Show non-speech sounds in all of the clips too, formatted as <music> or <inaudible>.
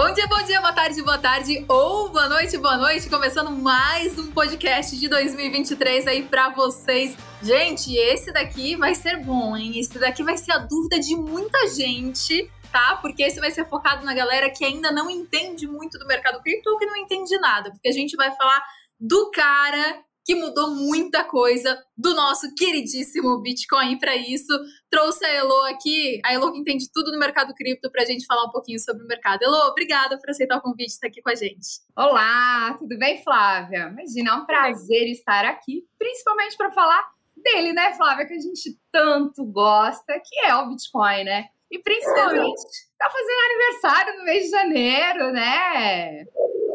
Bom dia, bom dia, boa tarde, boa tarde ou boa noite, boa noite. Começando mais um podcast de 2023 aí para vocês. Gente, esse daqui vai ser bom, hein? Esse daqui vai ser a dúvida de muita gente, tá? Porque esse vai ser focado na galera que ainda não entende muito do mercado cripto ou que não entende nada, porque a gente vai falar do cara que mudou muita coisa do nosso queridíssimo Bitcoin para isso. Trouxe a Elo aqui, a Elo que entende tudo no mercado cripto, para a gente falar um pouquinho sobre o mercado. Elo, obrigada por aceitar o convite e estar aqui com a gente. Olá, tudo bem, Flávia? Imagina, é um prazer estar aqui, principalmente para falar dele, né, Flávia, que a gente tanto gosta, que é o Bitcoin, né? E principalmente, tá fazendo aniversário no mês de janeiro, né?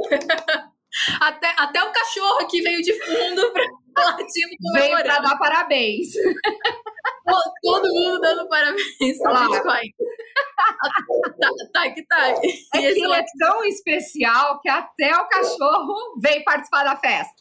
<laughs> Até, até o cachorro aqui veio de fundo pra latindo Veio pra dar parabéns. Todo mundo dando parabéns pro Bitcoin. tá, tá que tá. É que ele é tão especial que até o cachorro veio participar da festa.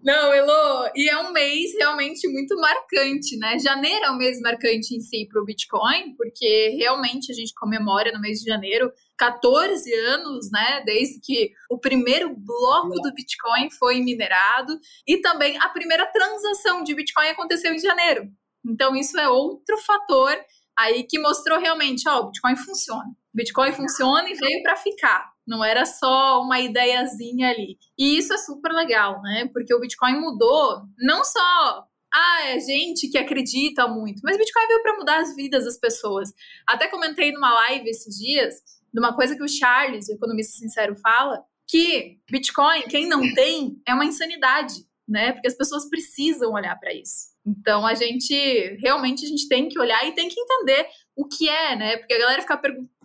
Não, Elo, e é um mês realmente muito marcante, né? Janeiro é um mês marcante em si para o Bitcoin, porque realmente a gente comemora no mês de janeiro 14 anos, né? Desde que o primeiro bloco do Bitcoin foi minerado e também a primeira transação de Bitcoin aconteceu em janeiro. Então, isso é outro fator aí que mostrou realmente, ó, o Bitcoin funciona. Bitcoin funciona e veio para ficar. Não era só uma ideiazinha ali. E isso é super legal, né? Porque o Bitcoin mudou não só ah, é gente que acredita muito, mas o Bitcoin veio para mudar as vidas das pessoas. Até comentei numa live esses dias, de uma coisa que o Charles, o economista sincero, fala, que Bitcoin, quem não tem, é uma insanidade, né? Porque as pessoas precisam olhar para isso. Então a gente realmente a gente tem que olhar e tem que entender o que é, né? Porque a galera fica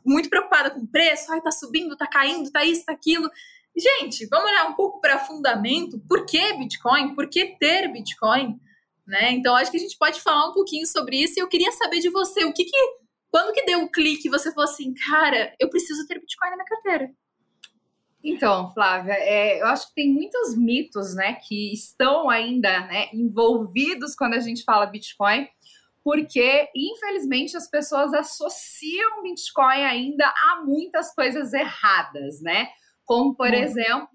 muito preocupada com o preço, ai, tá subindo, tá caindo, tá isso, tá aquilo. Gente, vamos olhar um pouco para fundamento. Por que Bitcoin? Por que ter Bitcoin? Né? Então, acho que a gente pode falar um pouquinho sobre isso. E eu queria saber de você, o que que, quando que deu o um clique, você falou assim, cara, eu preciso ter Bitcoin na minha carteira? Então, Flávia, é, eu acho que tem muitos mitos, né, que estão ainda, né, envolvidos quando a gente fala Bitcoin porque infelizmente as pessoas associam Bitcoin ainda a muitas coisas erradas, né? Como, por exemplo,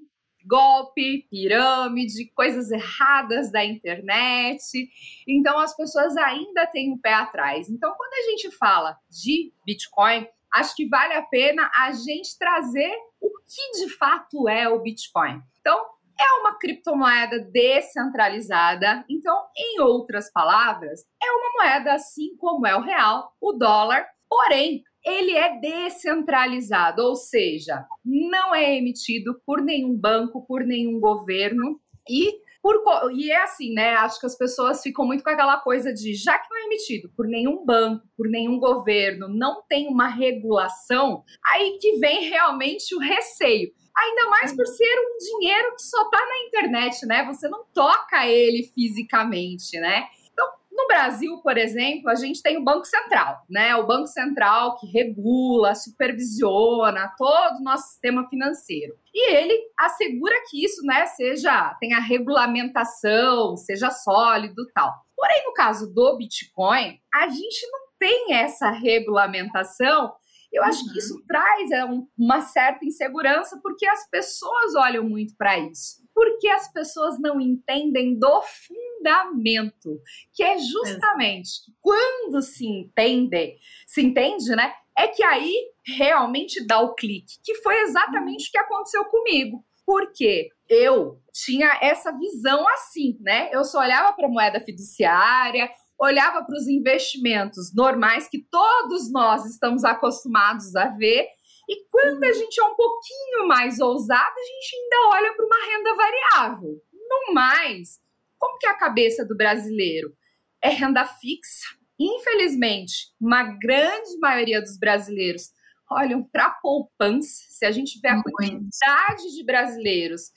golpe, pirâmide, coisas erradas da internet. Então as pessoas ainda têm um pé atrás. Então, quando a gente fala de Bitcoin, acho que vale a pena a gente trazer o que de fato é o Bitcoin. Então, é uma criptomoeda descentralizada. Então, em outras palavras, é uma moeda assim como é o real, o dólar, porém, ele é descentralizado, ou seja, não é emitido por nenhum banco, por nenhum governo e por, e é assim, né? Acho que as pessoas ficam muito com aquela coisa de já que não é emitido por nenhum banco, por nenhum governo, não tem uma regulação, aí que vem realmente o receio. Ainda mais por ser um dinheiro que só está na internet, né? Você não toca ele fisicamente, né? Então, no Brasil, por exemplo, a gente tem o Banco Central, né? O Banco Central que regula, supervisiona todo o nosso sistema financeiro. E ele assegura que isso, né, seja, tenha regulamentação, seja sólido tal. Porém, no caso do Bitcoin, a gente não tem essa regulamentação eu acho que isso uhum. traz é, um, uma certa insegurança porque as pessoas olham muito para isso. Porque as pessoas não entendem do fundamento, que é justamente é. quando se entende, se entende, né? É que aí realmente dá o clique, que foi exatamente uhum. o que aconteceu comigo. Porque eu tinha essa visão assim, né? Eu só olhava para a moeda fiduciária, olhava para os investimentos normais que todos nós estamos acostumados a ver. E quando a gente é um pouquinho mais ousado, a gente ainda olha para uma renda variável. No mais, como que é a cabeça do brasileiro? É renda fixa. Infelizmente, uma grande maioria dos brasileiros olham para poupança. Se a gente vê a quantidade de brasileiros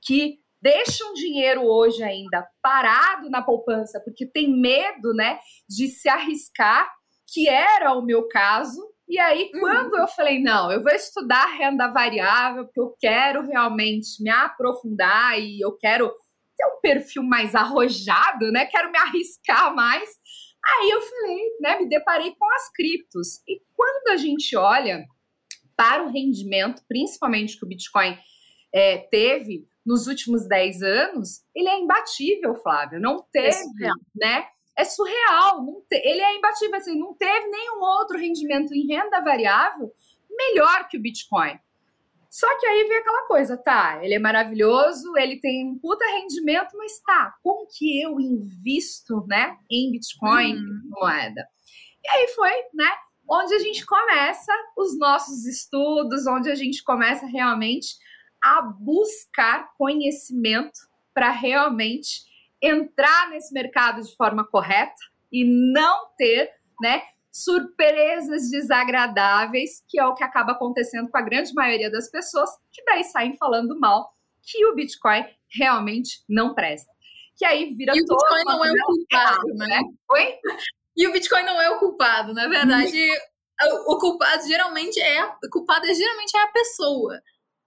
que deixam dinheiro hoje ainda parado na poupança porque tem medo, né, de se arriscar, que era o meu caso. E aí, uhum. quando eu falei, não, eu vou estudar renda variável, porque eu quero realmente me aprofundar e eu quero ter um perfil mais arrojado, né? Quero me arriscar mais. Aí eu falei, né? Me deparei com as criptos. E quando a gente olha para o rendimento, principalmente que o Bitcoin é, teve nos últimos 10 anos, ele é imbatível, Flávio. Não teve, é né? É surreal. Te, ele é imbatível, assim, não teve nenhum outro rendimento em renda variável melhor que o Bitcoin. Só que aí vem aquela coisa, tá? Ele é maravilhoso, ele tem um puta rendimento, mas tá, como que eu invisto, né, em Bitcoin, uhum. moeda? E aí foi, né, onde a gente começa os nossos estudos, onde a gente começa realmente a buscar conhecimento para realmente entrar nesse mercado de forma correta e não ter, né, surpresas desagradáveis, que é o que acaba acontecendo com a grande maioria das pessoas, que daí saem falando mal que o Bitcoin realmente não presta. Que aí vira e o Bitcoin não é o culpado, né? né? Oi? E o Bitcoin não é o culpado, na verdade, o culpado geralmente é a culpada geralmente é a pessoa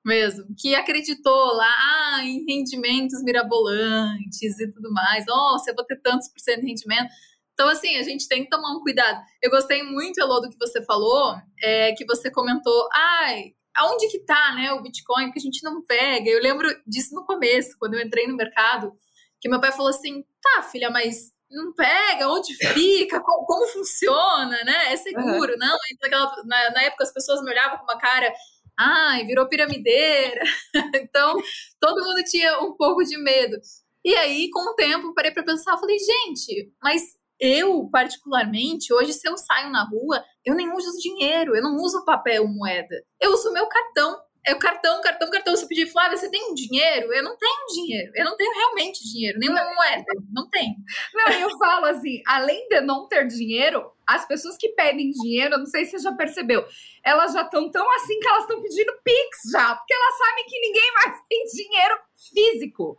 mesmo, que acreditou lá ah, em rendimentos mirabolantes e tudo mais. Nossa, eu vou ter tantos por cento de rendimento. Então, assim, a gente tem que tomar um cuidado. Eu gostei muito, Elô, do que você falou, é, que você comentou, ai, aonde que tá, né, o Bitcoin, porque a gente não pega. Eu lembro disso no começo, quando eu entrei no mercado, que meu pai falou assim, tá, filha, mas não pega, onde fica, como, como funciona, né? É seguro, uhum. não? Naquela, na, na, época as pessoas me olhavam com uma cara, ai, virou piramideira. <laughs> então, todo mundo tinha um pouco de medo. E aí, com o tempo, parei para pensar, falei, gente, mas eu, particularmente, hoje, se eu saio na rua, eu nem uso dinheiro, eu não uso papel moeda. Eu uso meu cartão. É o cartão, cartão, cartão. Se eu pedir, Flávia, você tem dinheiro? Eu não tenho dinheiro. Eu não tenho realmente dinheiro, nem uma moeda. Não tenho. Não, eu falo assim, além de não ter dinheiro, as pessoas que pedem dinheiro, eu não sei se você já percebeu, elas já estão tão assim que elas estão pedindo Pix já, porque elas sabem que ninguém mais <laughs> tem dinheiro físico.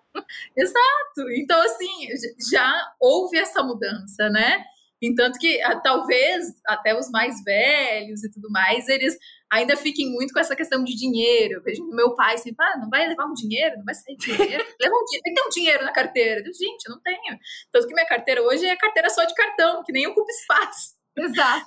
Exato. Então, assim, já houve essa mudança, né? Entanto que ah, talvez até os mais velhos e tudo mais, eles ainda fiquem muito com essa questão de dinheiro. Eu vejo meu pai sempre, ah, não vai levar um dinheiro, não vai sair dinheiro. <laughs> Leva um dinheiro, tem que ter um dinheiro na carteira. Eu, Gente, eu não tenho. Tanto que minha carteira hoje é carteira só de cartão, que nem ocupa espaço. Exato.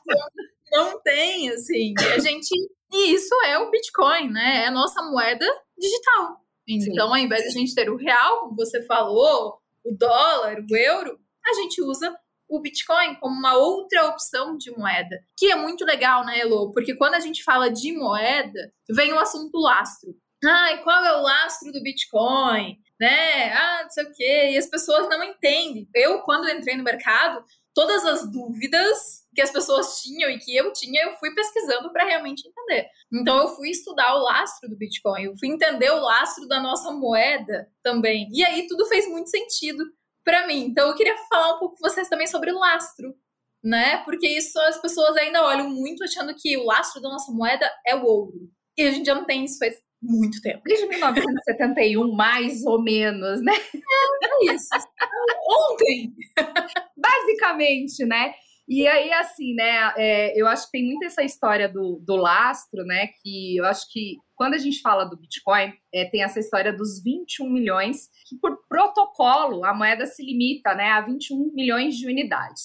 Então, não tem, assim. E a gente. E isso é o Bitcoin, né? É a nossa moeda digital. Então, Sim. ao invés de a gente ter o real, como você falou, o dólar, o euro, a gente usa o Bitcoin como uma outra opção de moeda, que é muito legal, né, Elo? Porque quando a gente fala de moeda, vem o assunto lastro. Ai, qual é o lastro do Bitcoin? Né? Ah, não sei o quê. E as pessoas não entendem. Eu, quando entrei no mercado, todas as dúvidas que as pessoas tinham e que eu tinha, eu fui pesquisando para realmente entender. Então eu fui estudar o lastro do Bitcoin, eu fui entender o lastro da nossa moeda também. E aí tudo fez muito sentido para mim. Então eu queria falar um pouco com vocês também sobre o lastro, né? Porque isso as pessoas ainda olham muito achando que o lastro da nossa moeda é o ouro. E a gente já não tem isso faz muito tempo. Desde 1971, mais ou menos, né? É, é isso. <laughs> Ontem! <laughs> Basicamente, né? E aí, assim, né, é, eu acho que tem muito essa história do, do lastro, né, que eu acho que quando a gente fala do Bitcoin, é, tem essa história dos 21 milhões, que por protocolo a moeda se limita, né, a 21 milhões de unidades.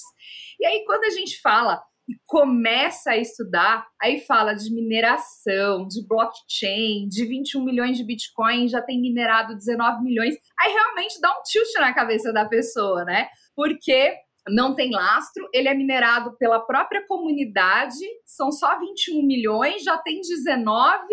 E aí, quando a gente fala e começa a estudar, aí fala de mineração, de blockchain, de 21 milhões de Bitcoin, já tem minerado 19 milhões. Aí realmente dá um tilt na cabeça da pessoa, né? Porque não tem lastro, ele é minerado pela própria comunidade, são só 21 milhões, já tem 19,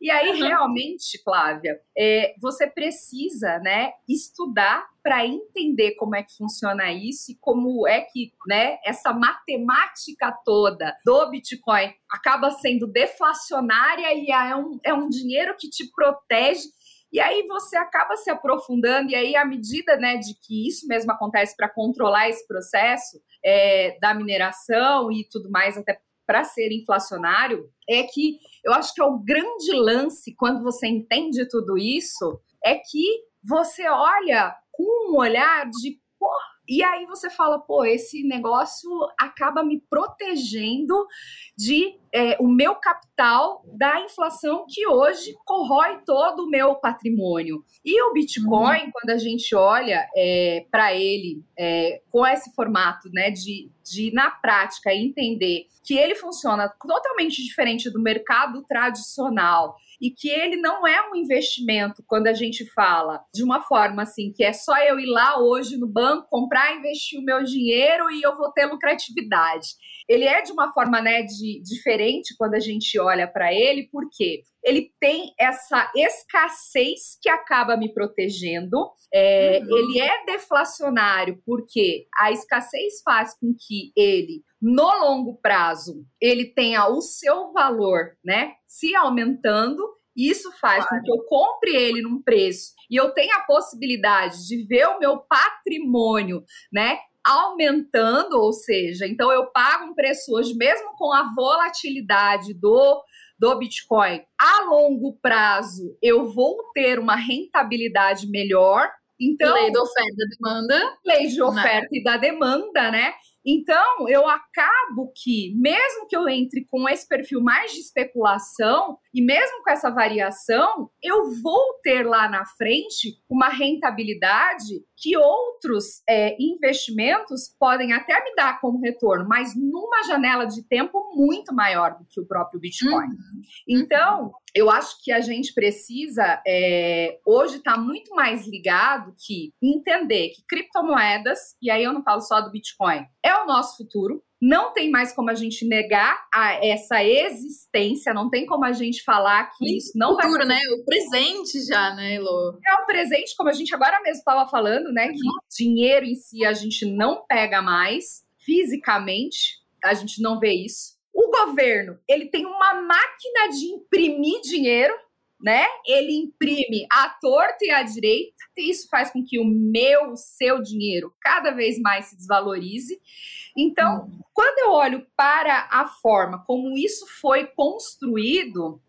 e aí uhum. realmente, Flávia, é, você precisa né, estudar para entender como é que funciona isso e como é que né, essa matemática toda do Bitcoin acaba sendo deflacionária e é um, é um dinheiro que te protege e aí você acaba se aprofundando, e aí, à medida né, de que isso mesmo acontece para controlar esse processo é, da mineração e tudo mais, até para ser inflacionário, é que eu acho que é o grande lance quando você entende tudo isso, é que você olha com um olhar de pô, e aí você fala, pô, esse negócio acaba me protegendo de é, o meu capital da inflação que hoje corrói todo o meu patrimônio. E o Bitcoin, uhum. quando a gente olha é, para ele é, com esse formato né, de, de, na prática, entender que ele funciona totalmente diferente do mercado tradicional e que ele não é um investimento quando a gente fala de uma forma assim, que é só eu ir lá hoje no banco, comprar, investir o meu dinheiro e eu vou ter lucratividade. Ele é de uma forma né, de, diferente quando a gente olha para ele, porque ele tem essa escassez que acaba me protegendo. É, uhum. Ele é deflacionário porque a escassez faz com que ele, no longo prazo, ele tenha o seu valor, né, se aumentando. Isso faz claro. com que eu compre ele num preço e eu tenha a possibilidade de ver o meu patrimônio, né, aumentando, ou seja, então eu pago um preço hoje, mesmo com a volatilidade do, do Bitcoin, a longo prazo eu vou ter uma rentabilidade melhor. Então, lei da oferta e da demanda. Lei de oferta e da demanda, né? Então, eu acabo que, mesmo que eu entre com esse perfil mais de especulação, e mesmo com essa variação, eu vou ter lá na frente uma rentabilidade que outros é, investimentos podem até me dar como retorno, mas numa janela de tempo muito maior do que o próprio Bitcoin. Uhum. Então, eu acho que a gente precisa é, hoje estar tá muito mais ligado que entender que criptomoedas, e aí eu não falo só do Bitcoin, é o nosso futuro. Não tem mais como a gente negar a essa existência, não tem como a gente falar que isso não futuro, vai. né? O presente já, né, Elo? É o presente, como a gente agora mesmo estava falando, né? Que dinheiro em si a gente não pega mais fisicamente, a gente não vê isso. O governo, ele tem uma máquina de imprimir dinheiro, né? Ele imprime à torta e à direita, e isso faz com que o meu, o seu dinheiro cada vez mais se desvalorize. Então, hum. quando eu olho para a forma como isso foi construído,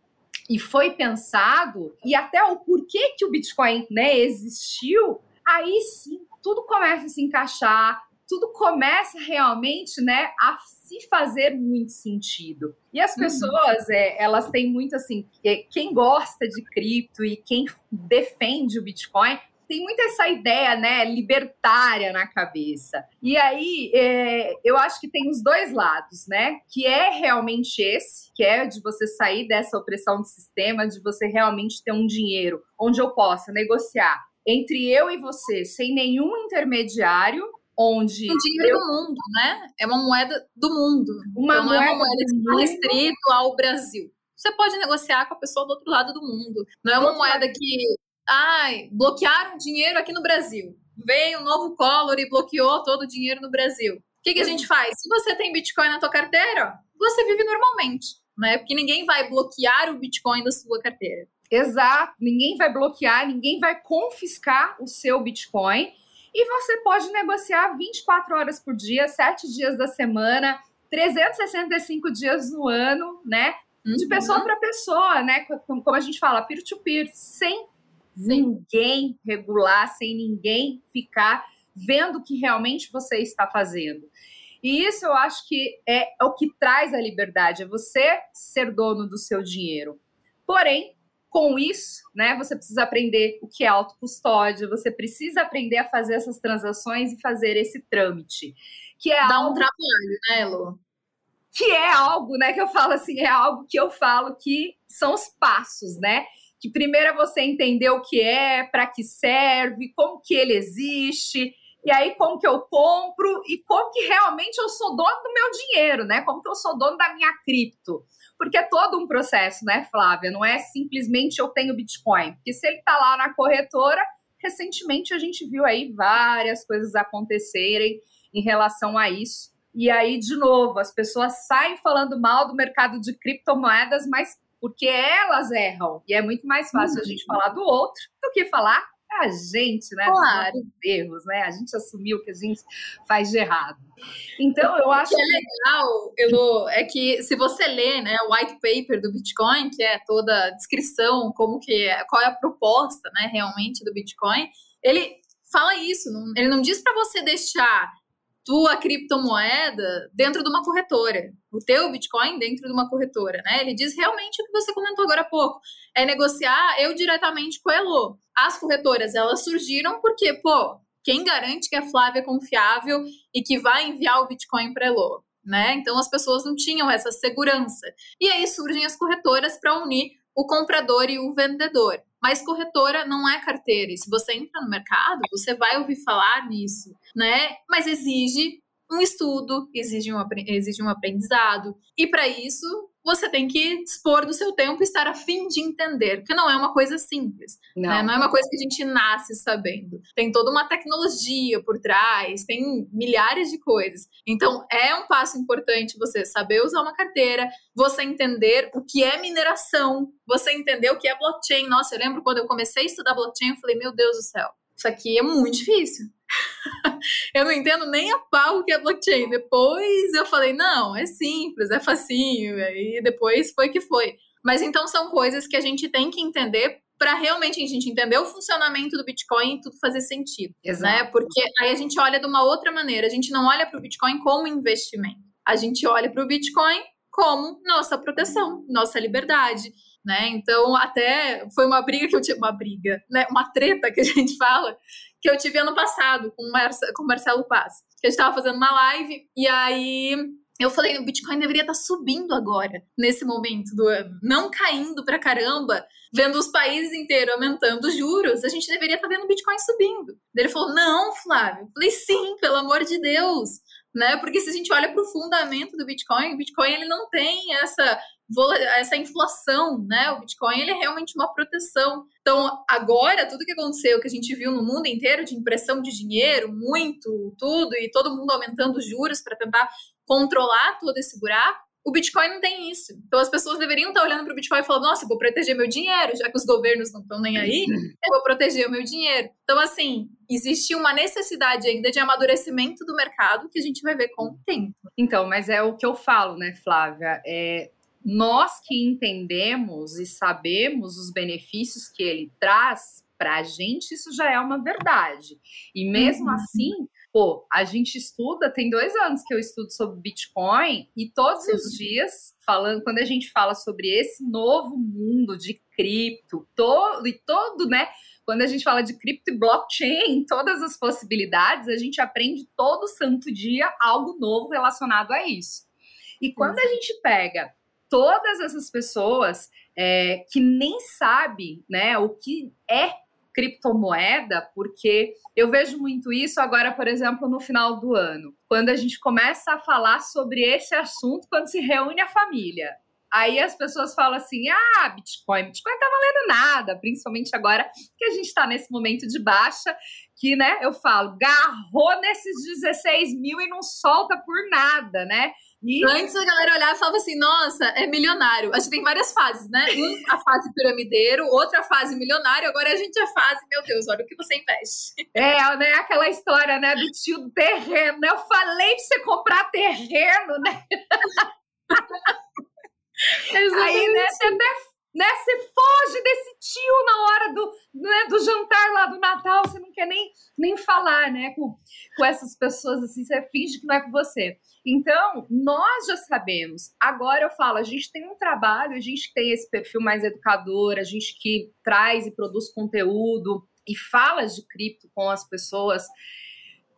e foi pensado, e até o porquê que o Bitcoin né, existiu, aí sim tudo começa a se encaixar, tudo começa realmente né, a se fazer muito sentido. E as uhum. pessoas, uhum. é, elas têm muito assim, quem gosta de cripto e quem defende o Bitcoin, tem muito essa ideia, né, libertária na cabeça. E aí, é, eu acho que tem os dois lados, né, que é realmente esse, que é de você sair dessa opressão do sistema, de você realmente ter um dinheiro onde eu possa negociar entre eu e você, sem nenhum intermediário, onde. O dinheiro eu... do mundo, né? É uma moeda do mundo. Uma então, não moeda é uma moeda que está restrito ao Brasil. Você pode negociar com a pessoa do outro lado do mundo. Não é uma moeda que. Ai, bloquearam dinheiro aqui no Brasil. Veio um novo Collor e bloqueou todo o dinheiro no Brasil. O que, que a gente faz? Se você tem Bitcoin na tua carteira, você vive normalmente, né? Porque ninguém vai bloquear o Bitcoin da sua carteira. Exato, ninguém vai bloquear, ninguém vai confiscar o seu Bitcoin. E você pode negociar 24 horas por dia, 7 dias da semana, 365 dias no ano, né? De uhum. pessoa para pessoa, né? Como a gente fala, peer-to-peer, -peer, sem Sim. ninguém regular, sem ninguém ficar vendo o que realmente você está fazendo. E isso eu acho que é o que traz a liberdade, é você ser dono do seu dinheiro. Porém, com isso, né, você precisa aprender o que é autocustódia, você precisa aprender a fazer essas transações e fazer esse trâmite. Que é Dá algo, um trabalho, né, Lu? Que é algo, né, que eu falo assim, é algo que eu falo que são os passos, né? Que primeiro é você entender o que é, para que serve, como que ele existe, e aí como que eu compro e como que realmente eu sou dono do meu dinheiro, né? Como que eu sou dono da minha cripto porque é todo um processo, né, Flávia? Não é simplesmente eu tenho Bitcoin. Porque se ele está lá na corretora, recentemente a gente viu aí várias coisas acontecerem em relação a isso. E aí, de novo, as pessoas saem falando mal do mercado de criptomoedas, mas porque elas erram. E é muito mais fácil uhum. a gente falar do outro do que falar a gente, né? Claro. Dos erros, né? A gente assumiu o que a gente faz de errado. Então, eu acho o que é legal, Elo, é que se você lê, né, o white paper do Bitcoin, que é toda a descrição, como que é, qual é a proposta, né, realmente do Bitcoin, ele fala isso, ele não diz para você deixar tua criptomoeda dentro de uma corretora, o teu Bitcoin dentro de uma corretora, né? Ele diz realmente o que você comentou agora há pouco, é negociar eu diretamente com a Elo. As corretoras, elas surgiram porque, pô, quem garante que a Flávia é confiável e que vai enviar o Bitcoin para a Elo? Né? Então as pessoas não tinham essa segurança. E aí surgem as corretoras para unir o comprador e o vendedor. Mas corretora não é carteira. E se você entra no mercado, você vai ouvir falar nisso, né? Mas exige um estudo, exige um, exige um aprendizado. E para isso, você tem que dispor do seu tempo e estar a fim de entender, porque não é uma coisa simples. Não. Né? não é uma coisa que a gente nasce sabendo. Tem toda uma tecnologia por trás, tem milhares de coisas. Então, é um passo importante você saber usar uma carteira, você entender o que é mineração, você entender o que é blockchain. Nossa, eu lembro quando eu comecei a estudar blockchain, eu falei, meu Deus do céu, isso aqui é muito difícil. <laughs> eu não entendo nem a pau o que é blockchain. Depois eu falei, não, é simples, é facinho. E depois foi que foi. Mas então são coisas que a gente tem que entender para realmente a gente entender o funcionamento do Bitcoin e tudo fazer sentido. Né? Exato. Né? Porque aí a gente olha de uma outra maneira. A gente não olha para o Bitcoin como investimento. A gente olha para o Bitcoin como nossa proteção, nossa liberdade. Né? Então, até foi uma briga que eu tive, uma briga, né? Uma treta que a gente <laughs> fala, que eu tive ano passado com o, Marcelo Paz. Que a gente estava fazendo uma live e aí eu falei, o Bitcoin deveria estar tá subindo agora, nesse momento do ano, não caindo pra caramba, vendo os países inteiros aumentando os juros, a gente deveria estar tá vendo o Bitcoin subindo. Ele falou, não, Flávio. Eu falei, sim, pelo amor de Deus. Né? Porque se a gente olha para o fundamento do Bitcoin, o Bitcoin ele não tem essa essa inflação, né? O Bitcoin ele é realmente uma proteção. Então, agora, tudo que aconteceu, que a gente viu no mundo inteiro de impressão de dinheiro, muito, tudo, e todo mundo aumentando os juros para tentar controlar todo esse buraco, o Bitcoin não tem isso. Então as pessoas deveriam estar olhando para o Bitcoin e falando: nossa, eu vou proteger meu dinheiro, já que os governos não estão nem aí, eu vou proteger o meu dinheiro. Então, assim, existe uma necessidade ainda de amadurecimento do mercado que a gente vai ver com o tempo. Então, mas é o que eu falo, né, Flávia? É, nós que entendemos e sabemos os benefícios que ele traz para a gente, isso já é uma verdade. E mesmo uhum. assim, pô, a gente estuda, tem dois anos que eu estudo sobre Bitcoin e todos Sim. os dias, falando, quando a gente fala sobre esse novo mundo de cripto, todo e todo, né? Quando a gente fala de cripto e blockchain, todas as possibilidades, a gente aprende todo santo dia algo novo relacionado a isso. E quando a gente pega todas essas pessoas é, que nem sabe né, o que é criptomoeda, porque eu vejo muito isso agora, por exemplo, no final do ano, quando a gente começa a falar sobre esse assunto, quando se reúne a família. Aí as pessoas falam assim: ah, Bitcoin, Bitcoin tá valendo nada, principalmente agora que a gente está nesse momento de baixa, que, né, eu falo, garrou nesses 16 mil e não solta por nada, né? E... Antes a galera olhava e falava assim, nossa, é milionário. A gente tem várias fases, né? Um, a fase piramideiro, outra fase milionário, agora a gente é fase, meu Deus, olha o que você investe. É, né? Aquela história, né, do tio do terreno. Eu falei pra você comprar terreno, né? <laughs> Aí, né, você até né? Você foge desse tio na hora do, né, do jantar lá do Natal, você não quer nem, nem falar, né, com, com essas pessoas assim, você finge que não é com você. Então, nós já sabemos. Agora eu falo, a gente tem um trabalho, a gente tem esse perfil mais educador, a gente que traz e produz conteúdo e fala de cripto com as pessoas.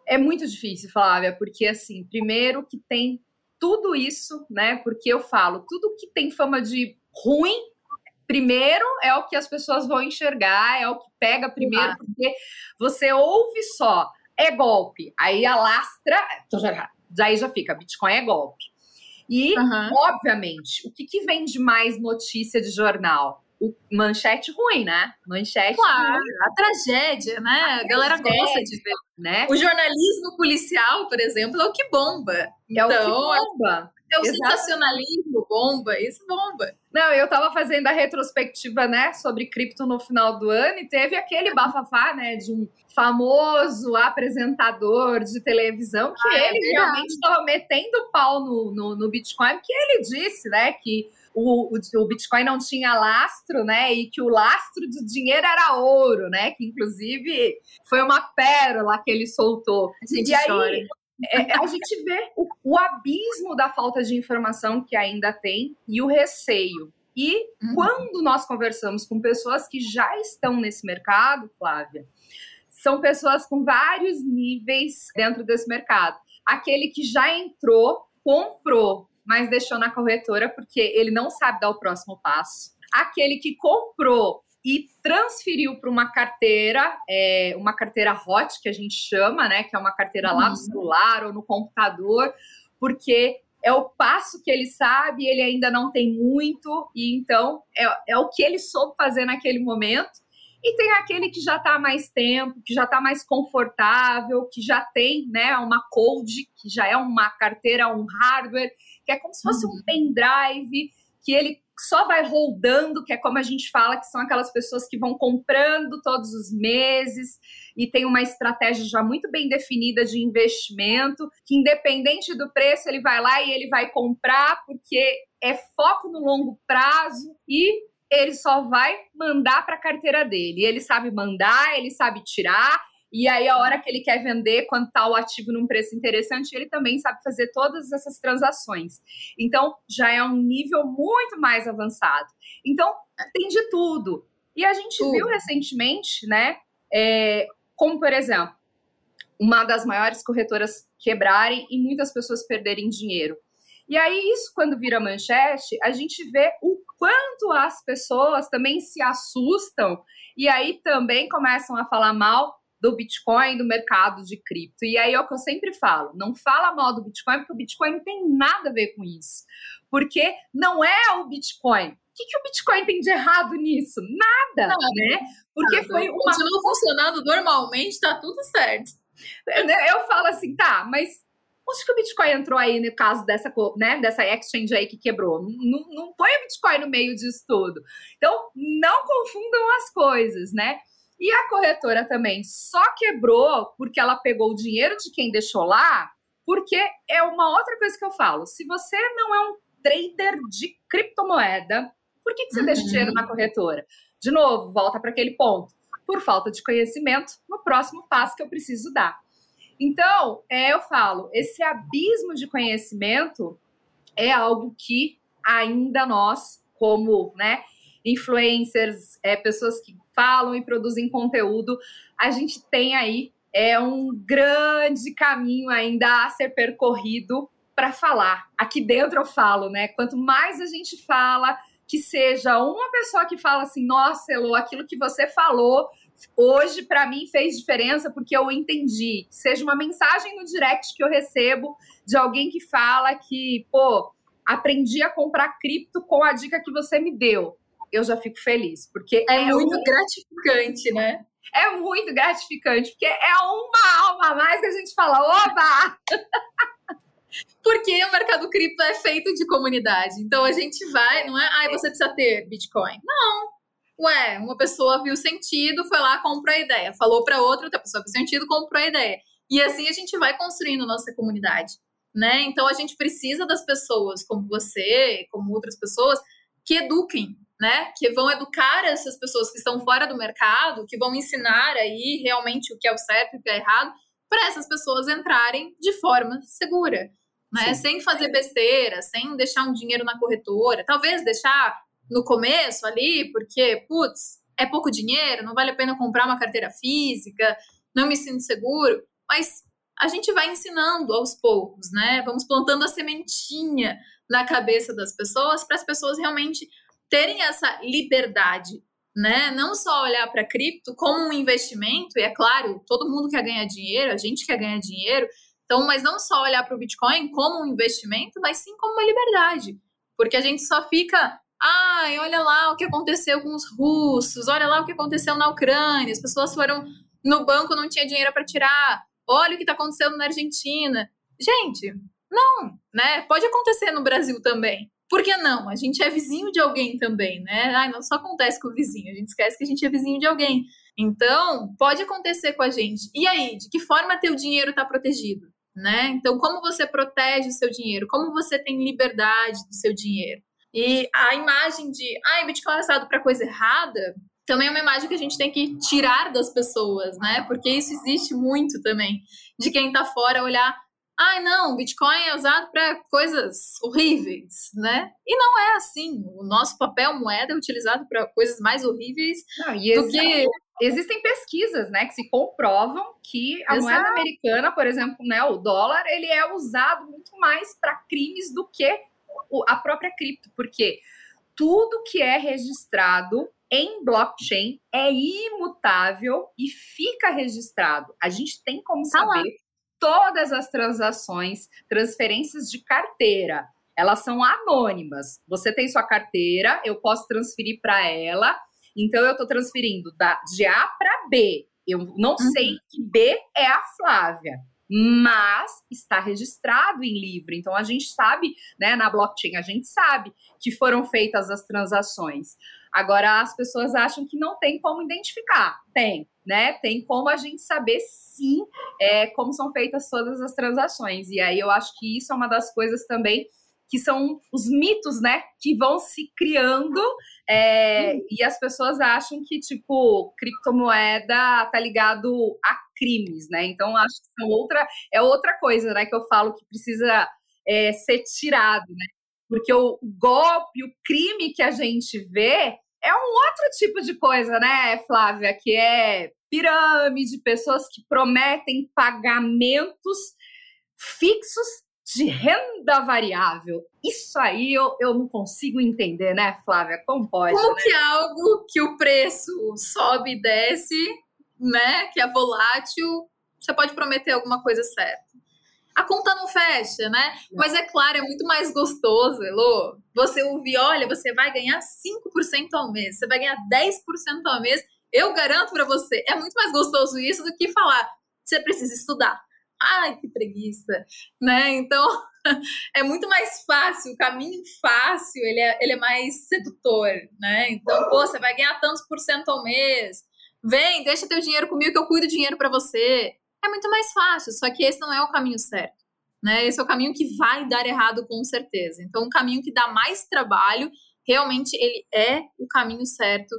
É muito difícil, Flávia, porque assim, primeiro que tem tudo isso, né? Porque eu falo, tudo que tem fama de ruim primeiro é o que as pessoas vão enxergar, é o que pega primeiro, ah. porque você ouve só, é golpe, aí alastra, daí já fica, Bitcoin é golpe. E, uhum. obviamente, o que, que vem de mais notícia de jornal? O manchete ruim, né? Manchete claro, ruim. a tragédia, né? A, a galera tragédia, gosta de ver. Né? O jornalismo policial, por exemplo, é o que bomba. É então, o que então, bomba. É o sensacionalismo bomba, isso bomba. Não, eu tava fazendo a retrospectiva, né, sobre cripto no final do ano e teve aquele bafafá, né, de um famoso apresentador de televisão que ah, é ele é realmente estava metendo pau no, no, no Bitcoin, porque ele disse, né, que o, o, o, Bitcoin não tinha lastro, né? E que o lastro do dinheiro era ouro, né? Que inclusive foi uma pérola que ele soltou. A gente e chora. aí é, a gente vê o, o, abismo da falta de informação que ainda tem e o receio. E uhum. quando nós conversamos com pessoas que já estão nesse mercado, Flávia, são pessoas com vários níveis dentro desse mercado. Aquele que já entrou, comprou, mas deixou na corretora porque ele não sabe dar o próximo passo. Aquele que comprou e transferiu para uma carteira, é, uma carteira hot que a gente chama, né? Que é uma carteira lá no uhum. celular ou no computador, porque é o passo que ele sabe, ele ainda não tem muito, e então é, é o que ele soube fazer naquele momento. E tem aquele que já está há mais tempo, que já está mais confortável, que já tem né, uma code, que já é uma carteira, um hardware, que é como se fosse uhum. um pendrive, que ele só vai rodando, que é como a gente fala, que são aquelas pessoas que vão comprando todos os meses e tem uma estratégia já muito bem definida de investimento, que independente do preço, ele vai lá e ele vai comprar, porque é foco no longo prazo e ele só vai mandar para a carteira dele. Ele sabe mandar, ele sabe tirar, e aí, a hora que ele quer vender, quando está o ativo num preço interessante, ele também sabe fazer todas essas transações. Então, já é um nível muito mais avançado. Então, tem de tudo. E a gente tudo. viu recentemente, né? É, como, por exemplo, uma das maiores corretoras quebrarem e muitas pessoas perderem dinheiro. E aí, isso, quando vira manchete, a gente vê o quanto as pessoas também se assustam e aí também começam a falar mal do Bitcoin, do mercado de cripto. E aí é o que eu sempre falo: não fala mal do Bitcoin, porque o Bitcoin não tem nada a ver com isso. Porque não é o Bitcoin. O que, que o Bitcoin tem de errado nisso? Nada, não, né? Porque nada. foi uma. Continua funcionando normalmente, tá tudo certo. Né, eu falo assim, tá, mas onde que o Bitcoin entrou aí no caso dessa, né, dessa exchange aí que quebrou? Não, não põe o Bitcoin no meio disso tudo. Então, não confundam as coisas, né? E a corretora também só quebrou porque ela pegou o dinheiro de quem deixou lá, porque é uma outra coisa que eu falo. Se você não é um trader de criptomoeda, por que, que você uhum. deixa dinheiro na corretora? De novo, volta para aquele ponto. Por falta de conhecimento, no próximo passo que eu preciso dar. Então, é, eu falo, esse abismo de conhecimento é algo que ainda nós, como né, influencers, é, pessoas que falam e produzem conteúdo, a gente tem aí é um grande caminho ainda a ser percorrido para falar. Aqui dentro eu falo, né? Quanto mais a gente fala, que seja uma pessoa que fala assim, nossa, Elo, aquilo que você falou hoje para mim fez diferença porque eu entendi. Seja uma mensagem no direct que eu recebo de alguém que fala que, pô, aprendi a comprar cripto com a dica que você me deu eu já fico feliz, porque é, é muito um... gratificante, né? É muito gratificante, porque é uma alma a mais que a gente fala, oba! <laughs> porque o mercado cripto é feito de comunidade. Então a gente vai, não é, ai, você precisa ter Bitcoin. Não. Ué, uma pessoa viu sentido, foi lá, comprou a ideia. Falou para outra, outra pessoa viu sentido, comprou a ideia. E assim a gente vai construindo nossa comunidade, né? Então a gente precisa das pessoas como você, como outras pessoas, que eduquem, né? Que vão educar essas pessoas que estão fora do mercado, que vão ensinar aí realmente o que é o certo e o que é errado, para essas pessoas entrarem de forma segura, né? Sim. Sem fazer besteira, sem deixar um dinheiro na corretora, talvez deixar no começo ali, porque, putz, é pouco dinheiro, não vale a pena comprar uma carteira física, não me sinto seguro, mas a gente vai ensinando aos poucos, né? Vamos plantando a sementinha na cabeça das pessoas para as pessoas realmente terem essa liberdade, né? Não só olhar para cripto como um investimento, e é claro, todo mundo quer ganhar dinheiro, a gente quer ganhar dinheiro, então, mas não só olhar para o Bitcoin como um investimento, mas sim como uma liberdade. Porque a gente só fica, ai, olha lá o que aconteceu com os russos, olha lá o que aconteceu na Ucrânia, as pessoas foram no banco, não tinha dinheiro para tirar, olha o que está acontecendo na Argentina. Gente, não, né? Pode acontecer no Brasil também. Por que não? A gente é vizinho de alguém também, né? Ai, não só acontece com o vizinho, a gente esquece que a gente é vizinho de alguém. Então, pode acontecer com a gente. E aí, de que forma teu dinheiro está protegido? Né? Então, como você protege o seu dinheiro? Como você tem liberdade do seu dinheiro? E a imagem de, ai, Bitcoin é usado para coisa errada, também é uma imagem que a gente tem que tirar das pessoas, né? Porque isso existe muito também, de quem está fora olhar ai não, o Bitcoin é usado para coisas horríveis, né? E não é assim. O nosso papel moeda é utilizado para coisas mais horríveis não, do que existem pesquisas, né, que se comprovam que a Exato. moeda americana, por exemplo, né, o dólar, ele é usado muito mais para crimes do que a própria cripto, porque tudo que é registrado em blockchain é imutável e fica registrado. A gente tem como tá saber todas as transações, transferências de carteira, elas são anônimas. Você tem sua carteira, eu posso transferir para ela, então eu estou transferindo da, de A para B. Eu não uhum. sei que B é a Flávia, mas está registrado em livro. Então a gente sabe, né, na blockchain, a gente sabe que foram feitas as transações. Agora as pessoas acham que não tem como identificar. Tem, né? Tem como a gente saber sim é, como são feitas todas as transações. E aí eu acho que isso é uma das coisas também que são os mitos, né, que vão se criando é, e as pessoas acham que tipo criptomoeda tá ligado a crimes, né? Então acho que é outra é outra coisa, né, que eu falo que precisa é, ser tirado, né? Porque o golpe, o crime que a gente vê é um outro tipo de coisa, né, Flávia? Que é pirâmide, pessoas que prometem pagamentos fixos de renda variável. Isso aí eu, eu não consigo entender, né, Flávia? Como pode? Como né? que é algo que o preço sobe e desce, né? Que é volátil, você pode prometer alguma coisa certa a conta não fecha, né? Mas é claro, é muito mais gostoso, Elô, você ouvir, olha, você vai ganhar 5% ao mês, você vai ganhar 10% ao mês, eu garanto para você, é muito mais gostoso isso do que falar, você precisa estudar. Ai, que preguiça, né? Então, <laughs> é muito mais fácil, o caminho fácil, ele é, ele é mais sedutor, né? Então, pô, você vai ganhar tantos por cento ao mês, vem, deixa teu dinheiro comigo que eu cuido do dinheiro para você é muito mais fácil, só que esse não é o caminho certo. Né? Esse é o caminho que vai dar errado com certeza. Então, um caminho que dá mais trabalho, realmente ele é o caminho certo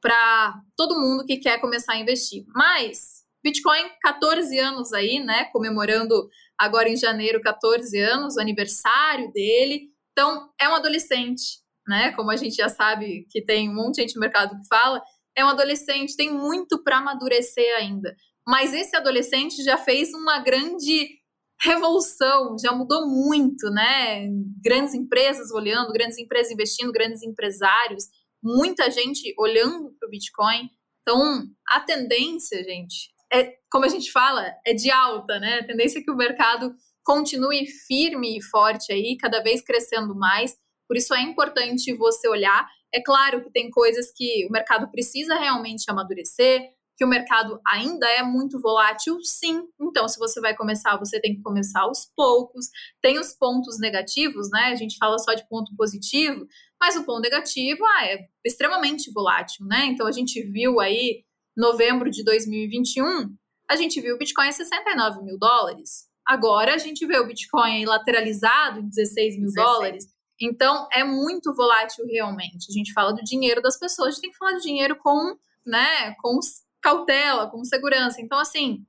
para todo mundo que quer começar a investir. Mas Bitcoin 14 anos aí, né, comemorando agora em janeiro 14 anos, o aniversário dele. Então, é um adolescente, né? Como a gente já sabe que tem um monte de gente no mercado que fala, é um adolescente, tem muito para amadurecer ainda. Mas esse adolescente já fez uma grande revolução, já mudou muito, né? Grandes empresas olhando, grandes empresas investindo, grandes empresários, muita gente olhando para o Bitcoin. Então, a tendência, gente, é, como a gente fala, é de alta, né? A tendência é que o mercado continue firme e forte aí, cada vez crescendo mais. Por isso é importante você olhar. É claro que tem coisas que o mercado precisa realmente amadurecer, que o mercado ainda é muito volátil, sim. Então, se você vai começar, você tem que começar aos poucos. Tem os pontos negativos, né? A gente fala só de ponto positivo, mas o ponto negativo ah, é extremamente volátil, né? Então, a gente viu aí, novembro de 2021, a gente viu o Bitcoin a 69 mil dólares. Agora a gente vê o Bitcoin lateralizado em 16 mil 16. dólares. Então, é muito volátil realmente. A gente fala do dinheiro das pessoas, a gente tem que falar do dinheiro com, né, com cautela, com segurança. Então, assim,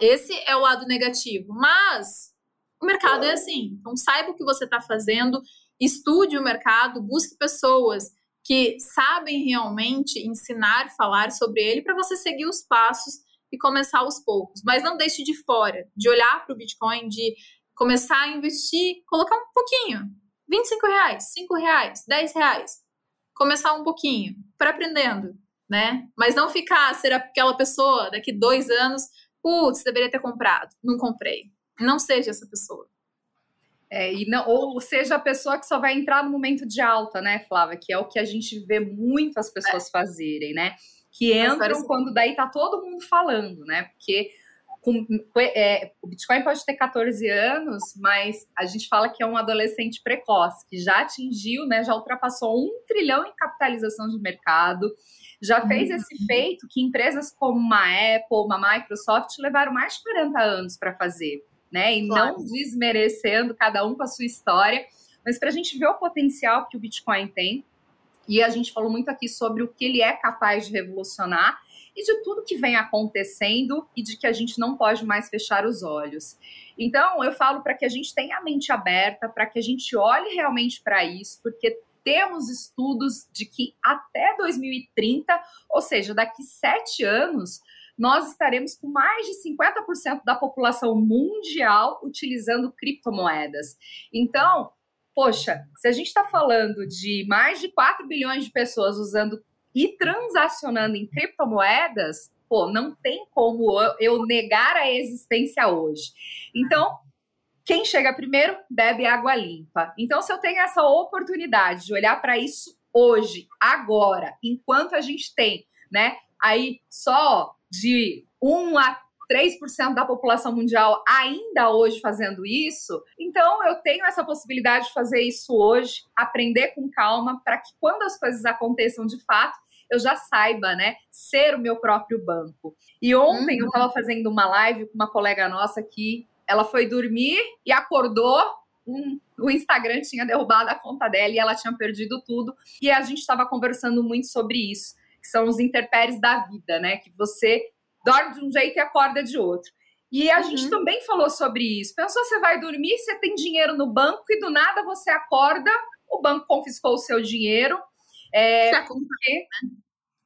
esse é o lado negativo. Mas o mercado é assim. Então, saiba o que você está fazendo, estude o mercado, busque pessoas que sabem realmente ensinar, falar sobre ele, para você seguir os passos e começar aos poucos. Mas não deixe de fora, de olhar para o Bitcoin, de começar a investir, colocar um pouquinho. 25 reais, 5 reais, 10 reais. Começar um pouquinho, para aprendendo né? Mas não ficar ser aquela pessoa daqui dois anos, putz, deveria ter comprado, não comprei. Não seja essa pessoa. É, e não, ou seja a pessoa que só vai entrar no momento de alta, né, Flávia? Que é o que a gente vê muitas pessoas é. fazerem, né? Que entram quando daí tá todo mundo falando, né? Porque com, é, o Bitcoin pode ter 14 anos, mas a gente fala que é um adolescente precoce, que já atingiu, né? Já ultrapassou um trilhão em capitalização de mercado já fez uhum. esse feito que empresas como uma Apple, uma Microsoft levaram mais de 40 anos para fazer, né? E claro. não desmerecendo cada um com a sua história, mas para a gente ver o potencial que o Bitcoin tem. E a gente falou muito aqui sobre o que ele é capaz de revolucionar. E de tudo que vem acontecendo e de que a gente não pode mais fechar os olhos. Então, eu falo para que a gente tenha a mente aberta, para que a gente olhe realmente para isso, porque temos estudos de que até 2030, ou seja, daqui sete anos, nós estaremos com mais de 50% da população mundial utilizando criptomoedas. Então, poxa, se a gente está falando de mais de 4 bilhões de pessoas usando e transacionando em criptomoedas, pô, não tem como eu negar a existência hoje. Então, quem chega primeiro bebe água limpa. Então, se eu tenho essa oportunidade de olhar para isso hoje, agora, enquanto a gente tem, né, aí só de 1 a 3% da população mundial ainda hoje fazendo isso, então eu tenho essa possibilidade de fazer isso hoje, aprender com calma, para que quando as coisas aconteçam de fato, eu já saiba, né, ser o meu próprio banco. E ontem uhum. eu estava fazendo uma live com uma colega nossa que ela foi dormir e acordou. Um, o Instagram tinha derrubado a conta dela e ela tinha perdido tudo. E a gente estava conversando muito sobre isso, que são os interpéries da vida, né? Que você dorme de um jeito e acorda de outro. E a uhum. gente também falou sobre isso. Pensou, você vai dormir, você tem dinheiro no banco e do nada você acorda, o banco confiscou o seu dinheiro. É, porque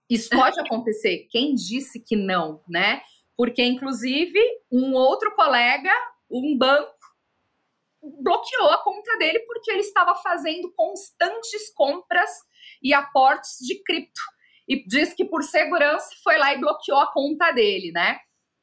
isso pode acontecer. Quem disse que não, né? Porque, inclusive, um outro colega, um banco, bloqueou a conta dele porque ele estava fazendo constantes compras e aportes de cripto. E diz que por segurança foi lá e bloqueou a conta dele, né?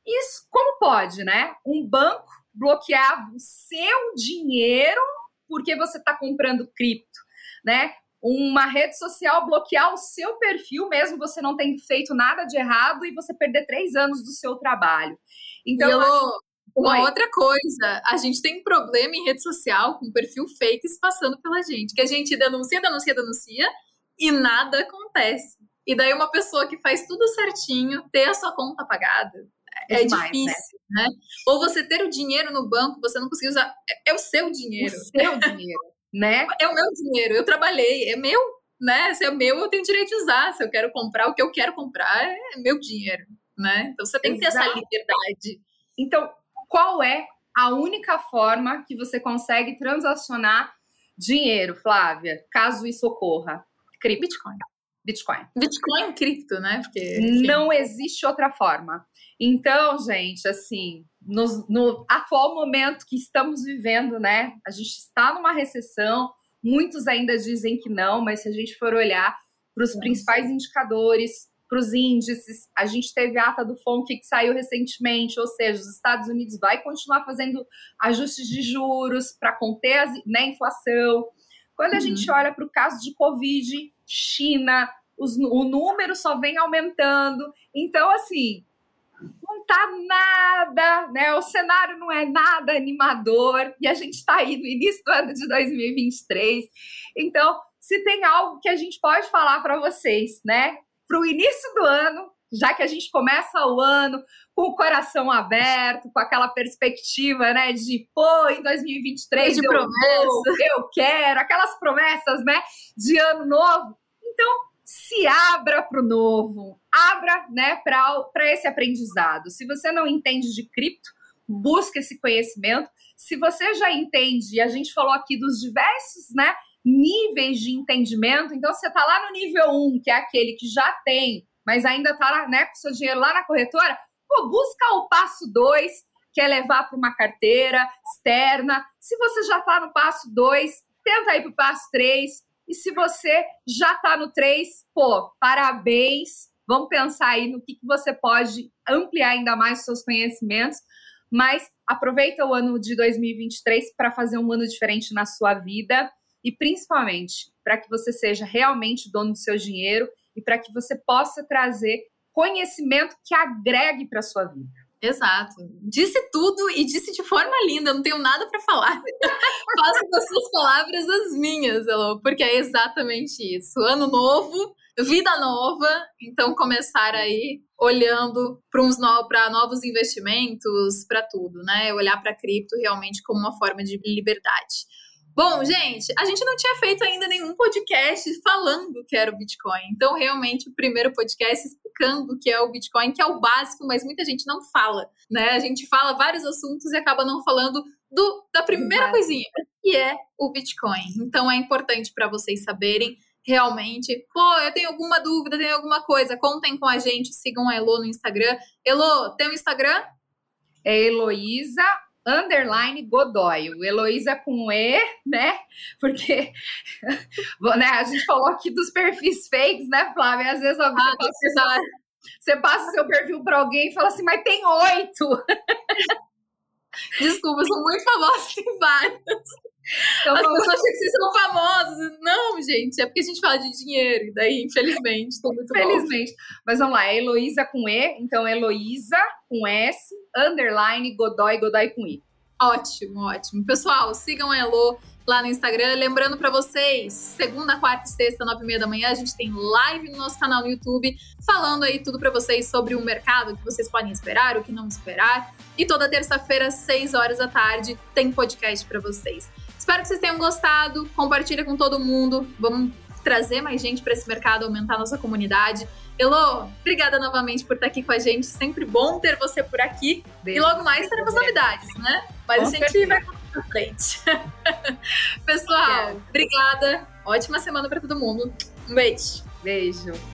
Isso como pode, né? Um banco bloquear o seu dinheiro porque você está comprando cripto, né? uma rede social bloquear o seu perfil, mesmo você não tendo feito nada de errado, e você perder três anos do seu trabalho. Então, eu, uma Oi. outra coisa, a gente tem problema em rede social com perfil fake se passando pela gente, que a gente denuncia, denuncia, denuncia e nada acontece. E daí uma pessoa que faz tudo certinho ter a sua conta apagada é, é demais, difícil, né? né? Ou você ter o dinheiro no banco, você não conseguir usar, é, é o seu dinheiro. O seu dinheiro <laughs> né? É o meu dinheiro, eu trabalhei, é meu, né? Se é meu, eu tenho direito de usar. Se eu quero comprar, o que eu quero comprar é meu dinheiro, né? Então você tem que ter essa liberdade. Então, qual é a única forma que você consegue transacionar dinheiro, Flávia, caso isso ocorra? Bitcoin. Bitcoin. Bitcoin cripto, né? Porque, não existe outra forma. Então, gente, assim, no, no, atual momento que estamos vivendo, né? A gente está numa recessão, muitos ainda dizem que não, mas se a gente for olhar para os principais indicadores, para os índices, a gente teve a ata do FONC que saiu recentemente, ou seja, os Estados Unidos vai continuar fazendo ajustes de juros para conter a né, inflação. Quando a uhum. gente olha para o caso de Covid, China, os, o número só vem aumentando. Então, assim, não tá nada, né? O cenário não é nada animador e a gente está aí no início do ano de 2023. Então, se tem algo que a gente pode falar para vocês, né? Para o início do ano, já que a gente começa o ano com o coração aberto, com aquela perspectiva, né, de pô, em 2023 de eu, promessa. eu quero, aquelas promessas, né, de ano novo. Então, se abra para o novo, abra né, para esse aprendizado. Se você não entende de cripto, busque esse conhecimento. Se você já entende, e a gente falou aqui dos diversos né, níveis de entendimento, então você está lá no nível 1, que é aquele que já tem, mas ainda está né, com seu dinheiro lá na corretora, pô, busca o passo 2, que é levar para uma carteira externa. Se você já está no passo 2, tenta ir para o passo 3, e se você já está no 3, pô, parabéns. Vamos pensar aí no que, que você pode ampliar ainda mais os seus conhecimentos. Mas aproveita o ano de 2023 para fazer um ano diferente na sua vida e principalmente para que você seja realmente dono do seu dinheiro e para que você possa trazer conhecimento que agregue para sua vida. Exato. Disse tudo e disse de forma linda, não tenho nada para falar. <laughs> Faço das suas palavras as minhas, Elô, porque é exatamente isso. Ano novo, vida nova, então começar aí olhando para no, novos investimentos, para tudo, né? Olhar para cripto realmente como uma forma de liberdade. Bom, gente, a gente não tinha feito ainda nenhum podcast falando que era o Bitcoin. Então, realmente, o primeiro podcast explicando o que é o Bitcoin, que é o básico, mas muita gente não fala, né? A gente fala vários assuntos e acaba não falando do, da primeira coisinha, que é o Bitcoin. Então é importante para vocês saberem realmente. Pô, eu tenho alguma dúvida, tenho alguma coisa, contem com a gente, sigam a Elo no Instagram. Elo, tem um Instagram? É Heloísa underline Godoy. O Heloísa com E, né? Porque <laughs> né, a gente falou aqui dos perfis fakes, né, Flávia? Às vezes alguém ah, você, passa, você passa seu perfil para alguém e fala assim, mas tem oito. <laughs> Desculpa, eu sou muito famosa, tem vários. Então, As pessoas acham que vocês são famosos. Não, gente, é porque a gente fala de dinheiro. E daí, infelizmente, tô muito Infelizmente. Mas vamos lá, é Heloísa com E, então Heloísa com S, underline, Godoy, Godoy com I. Ótimo, ótimo. Pessoal, sigam a Elo lá no Instagram. Lembrando para vocês, segunda, quarta e sexta, nove e meia da manhã, a gente tem live no nosso canal no YouTube, falando aí tudo para vocês sobre o mercado, o que vocês podem esperar, o que não esperar. E toda terça-feira, seis horas da tarde, tem podcast para vocês. Espero que vocês tenham gostado. Compartilha com todo mundo. Vamos trazer mais gente para esse mercado, aumentar nossa comunidade. Elô, obrigada novamente por estar aqui com a gente. Sempre bom ter você por aqui. Beijo. E logo mais teremos novidades, né? Mas com a gente certeza. vai pra frente. <laughs> Pessoal, obrigada. Ótima semana para todo mundo. Um beijo. Beijo.